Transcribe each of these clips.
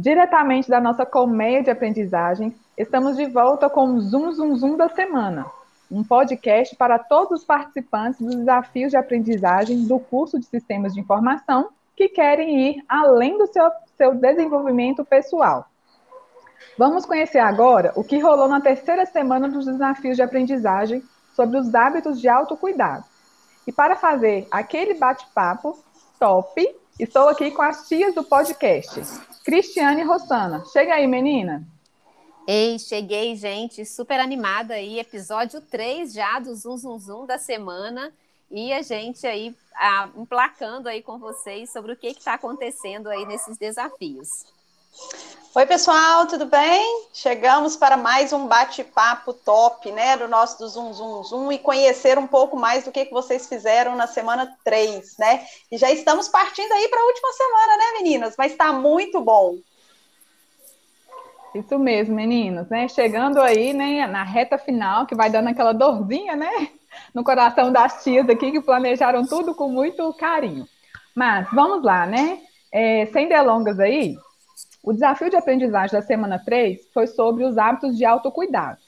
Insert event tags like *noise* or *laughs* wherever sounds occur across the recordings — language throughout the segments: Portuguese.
Diretamente da nossa colmeia de aprendizagem, estamos de volta com o Zoom Zoom Zoom da semana, um podcast para todos os participantes dos desafios de aprendizagem do curso de Sistemas de Informação que querem ir além do seu, seu desenvolvimento pessoal. Vamos conhecer agora o que rolou na terceira semana dos desafios de aprendizagem sobre os hábitos de autocuidado. E para fazer aquele bate-papo top, estou aqui com as tias do podcast, Cristiane Rossana. Chega aí, menina. Ei, cheguei, gente, super animada aí, episódio 3 já do Zum Zum Zum da semana. E a gente aí ah, emplacando aí com vocês sobre o que está acontecendo aí nesses desafios. Oi, pessoal, tudo bem? Chegamos para mais um bate-papo top, né, do nosso do Zoom Zoom Zoom e conhecer um pouco mais do que, que vocês fizeram na semana 3, né? E já estamos partindo aí para a última semana, né, meninas? Mas está muito bom. Isso mesmo, meninos, né? Chegando aí, né, na reta final, que vai dando aquela dorzinha, né, no coração das tias aqui, que planejaram tudo com muito carinho. Mas vamos lá, né? É, sem delongas aí, o desafio de aprendizagem da semana 3 foi sobre os hábitos de autocuidado.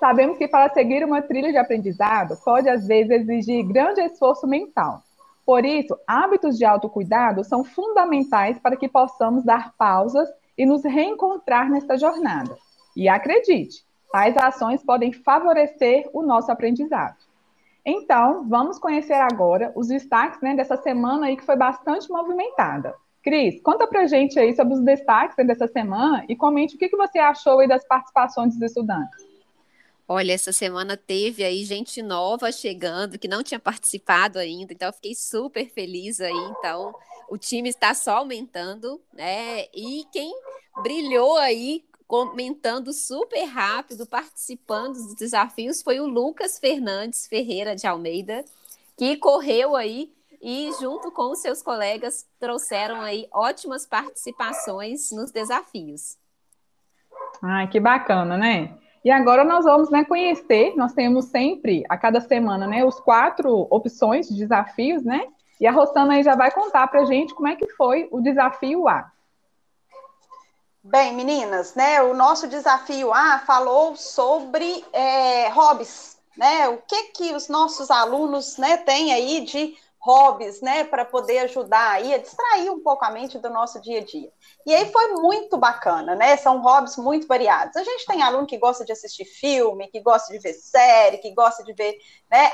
Sabemos que para seguir uma trilha de aprendizado pode às vezes exigir grande esforço mental. Por isso, hábitos de autocuidado são fundamentais para que possamos dar pausas e nos reencontrar nesta jornada. E acredite, tais ações podem favorecer o nosso aprendizado. Então, vamos conhecer agora os destaques né, dessa semana aí que foi bastante movimentada. Cris, conta pra gente aí sobre os destaques dessa semana e comente o que, que você achou aí das participações dos estudantes. Olha, essa semana teve aí gente nova chegando que não tinha participado ainda, então eu fiquei super feliz aí. Então, o time está só aumentando, né? E quem brilhou aí comentando super rápido, participando dos desafios, foi o Lucas Fernandes Ferreira de Almeida, que correu aí e junto com os seus colegas trouxeram aí ótimas participações nos desafios. Ai, que bacana, né? E agora nós vamos né, conhecer, nós temos sempre, a cada semana, né, os quatro opções de desafios, né? E a Rosana aí já vai contar para a gente como é que foi o desafio A. Bem, meninas, né? O nosso desafio A falou sobre é, hobbies, né? O que que os nossos alunos, né, têm aí de hobbies, né, para poder ajudar aí a distrair um pouco a mente do nosso dia a dia. E aí foi muito bacana, né? São hobbies muito variados. A gente tem aluno que gosta de assistir filme, que gosta de ver série, que gosta de ver, né,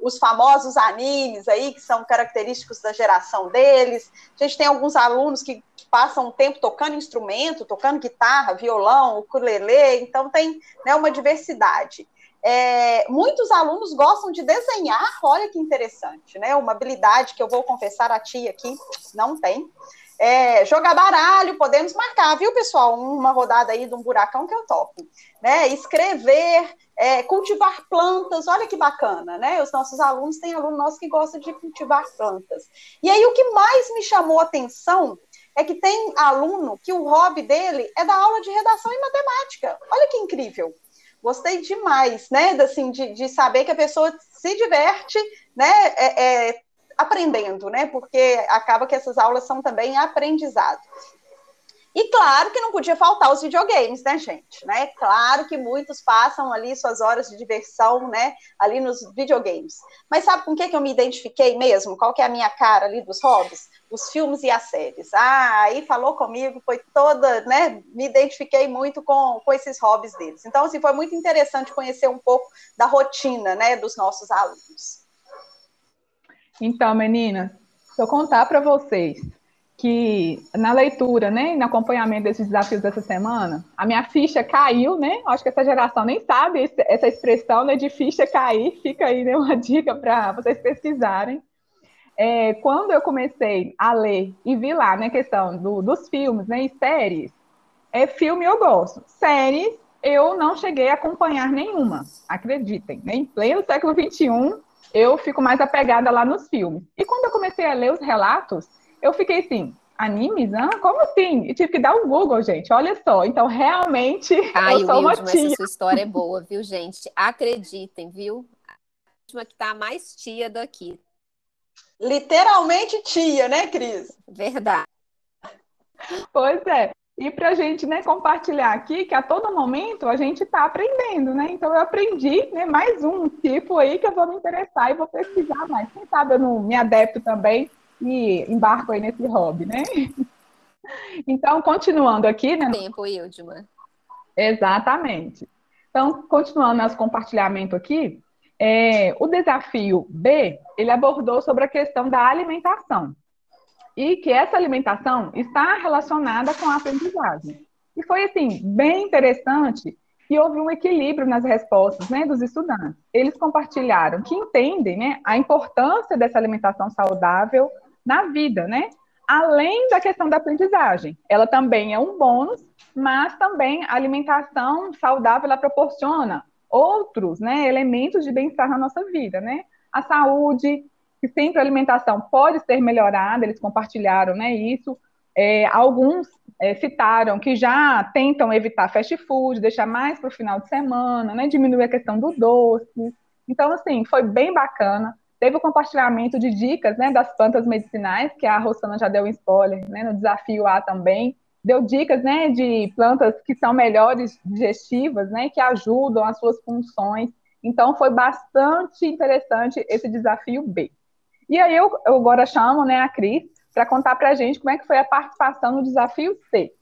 os famosos animes aí que são característicos da geração deles. A gente tem alguns alunos que passam um tempo tocando instrumento, tocando guitarra, violão, ukulele, então tem né, uma diversidade. É, muitos alunos gostam de desenhar, olha que interessante, né? Uma habilidade que eu vou confessar a tia aqui, não tem. É, jogar baralho, podemos marcar, viu, pessoal? Uma rodada aí de um buracão que eu topo. Né? Escrever, é, cultivar plantas, olha que bacana, né? Os nossos alunos têm aluno nosso que gosta de cultivar plantas. E aí o que mais me chamou a atenção é que tem aluno que o hobby dele é dar aula de redação e matemática. Olha que incrível gostei demais, né? Assim, de, de saber que a pessoa se diverte, né? É, é, aprendendo, né? Porque acaba que essas aulas são também aprendizado. E claro que não podia faltar os videogames, né, gente? Né? Claro que muitos passam ali suas horas de diversão, né, ali nos videogames. Mas sabe com o que, que eu me identifiquei mesmo? Qual que é a minha cara ali dos hobbies? Os filmes e as séries. Ah, aí falou comigo, foi toda, né, me identifiquei muito com, com esses hobbies deles. Então, assim, foi muito interessante conhecer um pouco da rotina, né, dos nossos alunos. Então, meninas, eu contar para vocês que na leitura, né, no acompanhamento desses desafios dessa semana, a minha ficha caiu, né? Acho que essa geração nem sabe essa expressão, né, de ficha cair. Fica aí né, uma *laughs* dica para vocês pesquisarem. É, quando eu comecei a ler e vi lá, né, questão do, dos filmes, né, e séries, é filme eu gosto, séries eu não cheguei a acompanhar nenhuma, acreditem, né? Em pleno século XXI, eu fico mais apegada lá nos filmes. E quando eu comecei a ler os relatos eu fiquei assim, animes? Ah, como assim? E tive que dar um Google, gente. Olha só. Então, realmente, *laughs* Ai, eu sou uma tia. Essa sua história é boa, viu, gente? Acreditem, viu? A última que tá mais tia daqui. Literalmente tia, né, Cris? Verdade. Pois é. e para a gente né, compartilhar aqui que a todo momento a gente está aprendendo, né? Então eu aprendi né, mais um tipo aí que eu vou me interessar e vou pesquisar mais. Quem sabe eu não me adepto também e embarco aí nesse hobby, né? Então, continuando aqui, né? Tempo, Ildma. Exatamente. Então, continuando nosso compartilhamento aqui, é, o desafio B, ele abordou sobre a questão da alimentação e que essa alimentação está relacionada com a aprendizagem. E foi, assim, bem interessante que houve um equilíbrio nas respostas né, dos estudantes. Eles compartilharam que entendem né, a importância dessa alimentação saudável na vida, né? Além da questão da aprendizagem. Ela também é um bônus, mas também a alimentação saudável ela proporciona outros né, elementos de bem-estar na nossa vida, né? A saúde, que sempre a alimentação pode ser melhorada, eles compartilharam né, isso. É, alguns é, citaram que já tentam evitar fast food, deixar mais para o final de semana, né, diminuir a questão do doce. Então, assim, foi bem bacana. Teve o compartilhamento de dicas né, das plantas medicinais, que a Rosana já deu um spoiler né, no desafio A também. Deu dicas né, de plantas que são melhores digestivas, né, que ajudam as suas funções. Então, foi bastante interessante esse desafio B. E aí eu, eu agora chamo né, a Cris para contar para a gente como é que foi a participação no desafio C.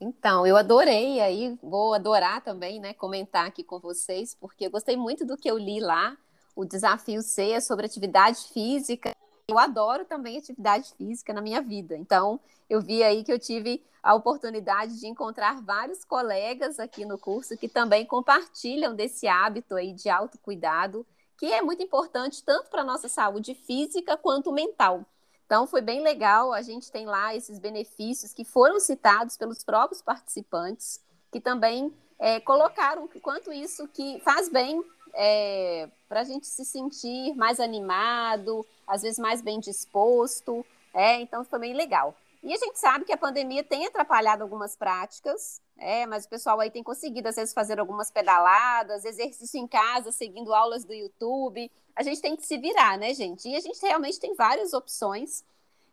Então, eu adorei, aí vou adorar também, né, comentar aqui com vocês, porque eu gostei muito do que eu li lá. O desafio C é sobre atividade física. Eu adoro também atividade física na minha vida. Então, eu vi aí que eu tive a oportunidade de encontrar vários colegas aqui no curso que também compartilham desse hábito aí de autocuidado que é muito importante tanto para a nossa saúde física quanto mental. Então, foi bem legal. A gente tem lá esses benefícios que foram citados pelos próprios participantes, que também é, colocaram quanto isso que faz bem é, para a gente se sentir mais animado, às vezes mais bem disposto. É, então, foi bem legal. E a gente sabe que a pandemia tem atrapalhado algumas práticas, é, mas o pessoal aí tem conseguido, às vezes, fazer algumas pedaladas, exercício em casa, seguindo aulas do YouTube. A gente tem que se virar, né, gente? E a gente realmente tem várias opções.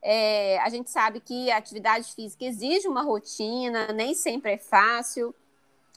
É, a gente sabe que a atividade física exige uma rotina, nem sempre é fácil.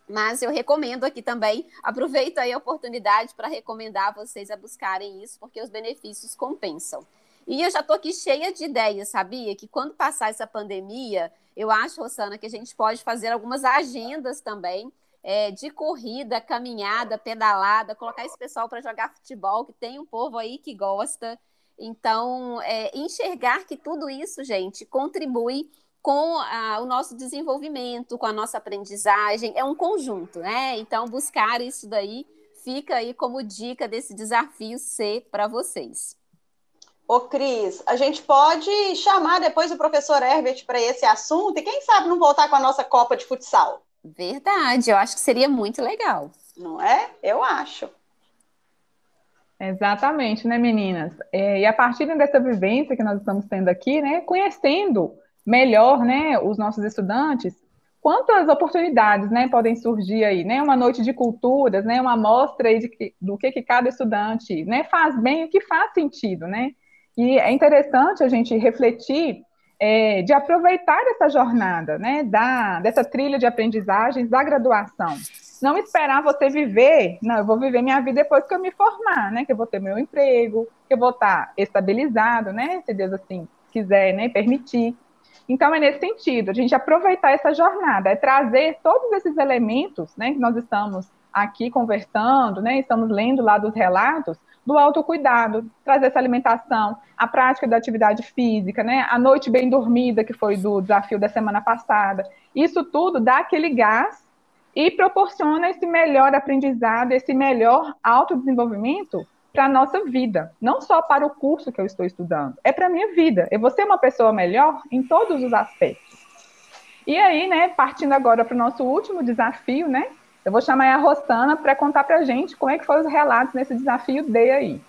Mas eu recomendo aqui também, aproveito aí a oportunidade para recomendar vocês a buscarem isso, porque os benefícios compensam. E eu já estou aqui cheia de ideias, sabia? Que quando passar essa pandemia, eu acho, Rosana, que a gente pode fazer algumas agendas também é, de corrida, caminhada, pedalada, colocar esse pessoal para jogar futebol, que tem um povo aí que gosta. Então, é, enxergar que tudo isso, gente, contribui com a, o nosso desenvolvimento, com a nossa aprendizagem, é um conjunto, né? Então, buscar isso daí fica aí como dica desse desafio C para vocês. Ô, Cris, a gente pode chamar depois o professor Herbert para esse assunto e quem sabe não voltar com a nossa Copa de Futsal. Verdade, eu acho que seria muito legal. Não é? Eu acho. Exatamente, né, meninas? É, e a partir dessa vivência que nós estamos tendo aqui, né, conhecendo melhor, né, os nossos estudantes, quantas oportunidades, né, podem surgir aí, né, uma noite de culturas, né, uma amostra aí de, do que, que cada estudante, né, faz bem, o que faz sentido, né, e é interessante a gente refletir é, de aproveitar essa jornada, né, da, dessa trilha de aprendizagens da graduação. Não esperar você viver, não, eu vou viver minha vida depois que eu me formar, né, que eu vou ter meu emprego, que eu vou estar estabilizado, né, se Deus assim quiser, né, permitir. Então é nesse sentido, a gente aproveitar essa jornada, é trazer todos esses elementos, né, que nós estamos aqui conversando, né, estamos lendo lá dos relatos, do autocuidado, trazer essa alimentação, a prática da atividade física, né? A noite bem dormida, que foi do desafio da semana passada. Isso tudo dá aquele gás e proporciona esse melhor aprendizado, esse melhor autodesenvolvimento para a nossa vida, não só para o curso que eu estou estudando, é para a minha vida. Eu vou ser uma pessoa melhor em todos os aspectos. E aí, né, partindo agora para o nosso último desafio, né, eu vou chamar a Rosana para contar para a gente como é que foram os relatos nesse desafio D aí.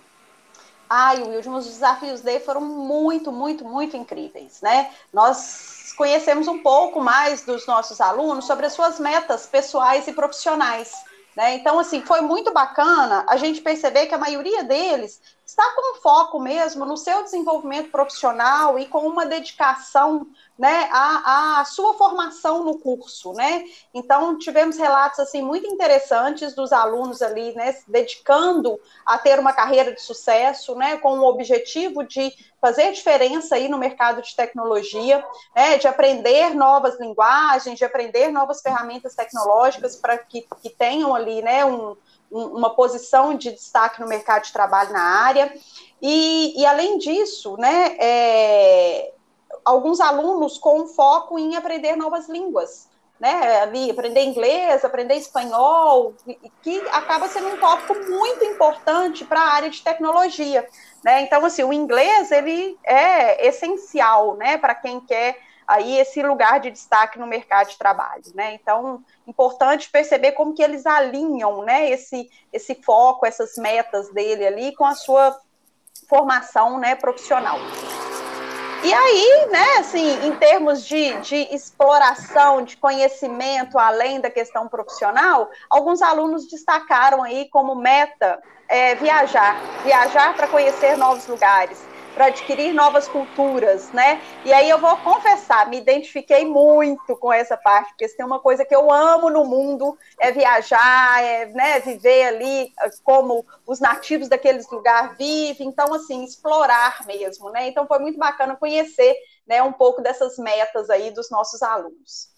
Ai, Wilson, os desafios D foram muito, muito, muito incríveis, né? Nós conhecemos um pouco mais dos nossos alunos sobre as suas metas pessoais e profissionais. Né? Então, assim, foi muito bacana a gente perceber que a maioria deles está com foco mesmo no seu desenvolvimento profissional e com uma dedicação né, à, à sua formação no curso, né? Então, tivemos relatos assim muito interessantes dos alunos ali, né, se dedicando a ter uma carreira de sucesso, né, com o objetivo de fazer diferença aí no mercado de tecnologia, né, de aprender novas linguagens, de aprender novas ferramentas tecnológicas para que, que tenham ali, né, um, uma posição de destaque no mercado de trabalho na área. E, e além disso, né, é, alguns alunos com foco em aprender novas línguas, né, ali, aprender inglês, aprender espanhol, que acaba sendo um tópico muito importante para a área de tecnologia, né, então, assim, o inglês, ele é essencial, né, para quem quer aí esse lugar de destaque no mercado de trabalho, né? Então, importante perceber como que eles alinham, né, esse esse foco, essas metas dele ali com a sua formação, né, profissional. E aí, né, assim, em termos de, de exploração, de conhecimento além da questão profissional, alguns alunos destacaram aí como meta é, viajar, viajar para conhecer novos lugares, para adquirir novas culturas, né? E aí eu vou confessar, me identifiquei muito com essa parte, porque tem uma coisa que eu amo no mundo é viajar, é né, viver ali como os nativos daqueles lugares vivem, então assim, explorar mesmo, né? Então foi muito bacana conhecer né, um pouco dessas metas aí dos nossos alunos.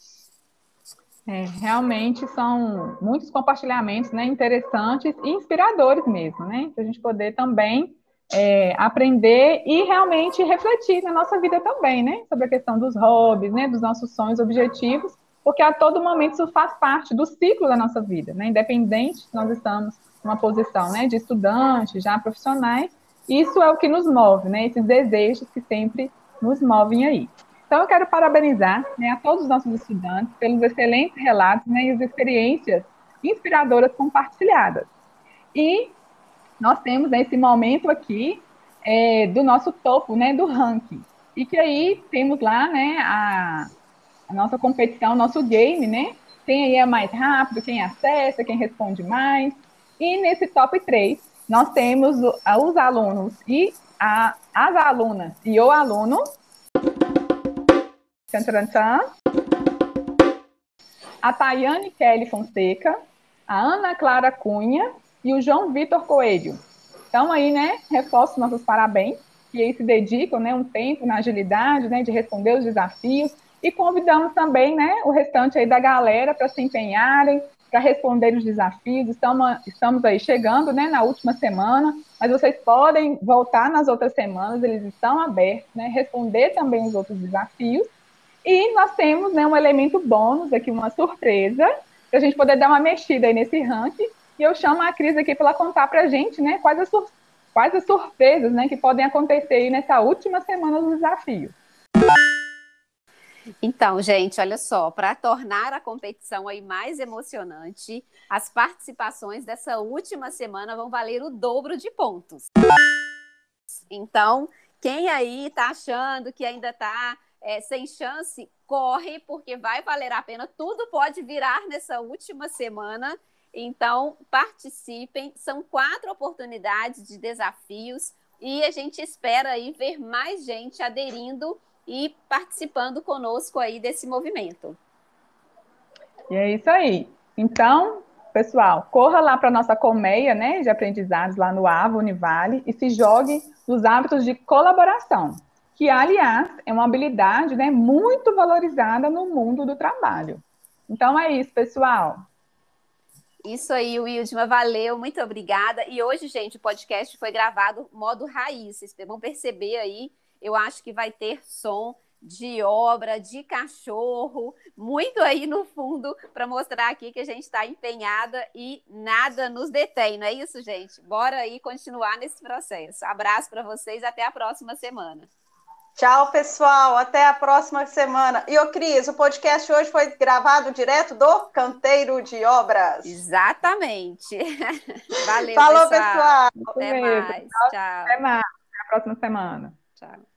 É, realmente são muitos compartilhamentos né, interessantes e inspiradores mesmo, né? Para a gente poder também é, aprender e realmente refletir na nossa vida também, né? Sobre a questão dos hobbies, né? Dos nossos sonhos, objetivos, porque a todo momento isso faz parte do ciclo da nossa vida, né? Independente se nós estamos numa posição, né? De estudante, já profissionais, isso é o que nos move, né? Esses desejos que sempre nos movem aí. Então, eu quero parabenizar né, a todos os nossos estudantes pelos excelentes relatos né, e as experiências inspiradoras compartilhadas. E nós temos esse momento aqui é, do nosso topo, né, do ranking. E que aí temos lá, né, a, a nossa competição, nosso game, né? Quem aí é mais rápido, quem acessa, quem responde mais. E nesse top 3, nós temos os alunos e a, as alunas e o aluno. Tchan, tchan, tchan. A Tayane Kelly Fonseca, a Ana Clara Cunha e o João Vitor Coelho. Então, aí, né, reforço nossos parabéns, que aí se dedicam, né, um tempo na agilidade, né, de responder os desafios, e convidamos também, né, o restante aí da galera para se empenharem, para responder os desafios. Estamos, estamos aí chegando, né, na última semana, mas vocês podem voltar nas outras semanas, eles estão abertos, né, responder também os outros desafios. E nós temos, né, um elemento bônus aqui, uma surpresa, para a gente poder dar uma mexida aí nesse ranking, e eu chamo a Cris aqui para contar para a gente né, quais, as quais as surpresas né, que podem acontecer aí nessa última semana do desafio. Então, gente, olha só, para tornar a competição aí mais emocionante, as participações dessa última semana vão valer o dobro de pontos. Então, quem aí está achando que ainda está é, sem chance, corre, porque vai valer a pena. Tudo pode virar nessa última semana então, participem. São quatro oportunidades de desafios e a gente espera aí ver mais gente aderindo e participando conosco aí desse movimento. E é isso aí. Então, pessoal, corra lá para a nossa colmeia, né, de aprendizados lá no AVA Univale e se jogue nos hábitos de colaboração, que, aliás, é uma habilidade, né, muito valorizada no mundo do trabalho. Então é isso, pessoal. Isso aí, Wildma, valeu, muito obrigada. E hoje, gente, o podcast foi gravado modo raiz. Vocês vão perceber aí, eu acho que vai ter som de obra, de cachorro, muito aí no fundo, para mostrar aqui que a gente está empenhada e nada nos detém, não é isso, gente? Bora aí continuar nesse processo. Abraço para vocês, até a próxima semana. Tchau, pessoal. Até a próxima semana. E, ô Cris, o podcast hoje foi gravado direto do Canteiro de Obras. Exatamente. *laughs* Valeu, Falou, pessoal. pessoal. Até mais. Tchau. Até mais. Até a próxima semana. Tchau.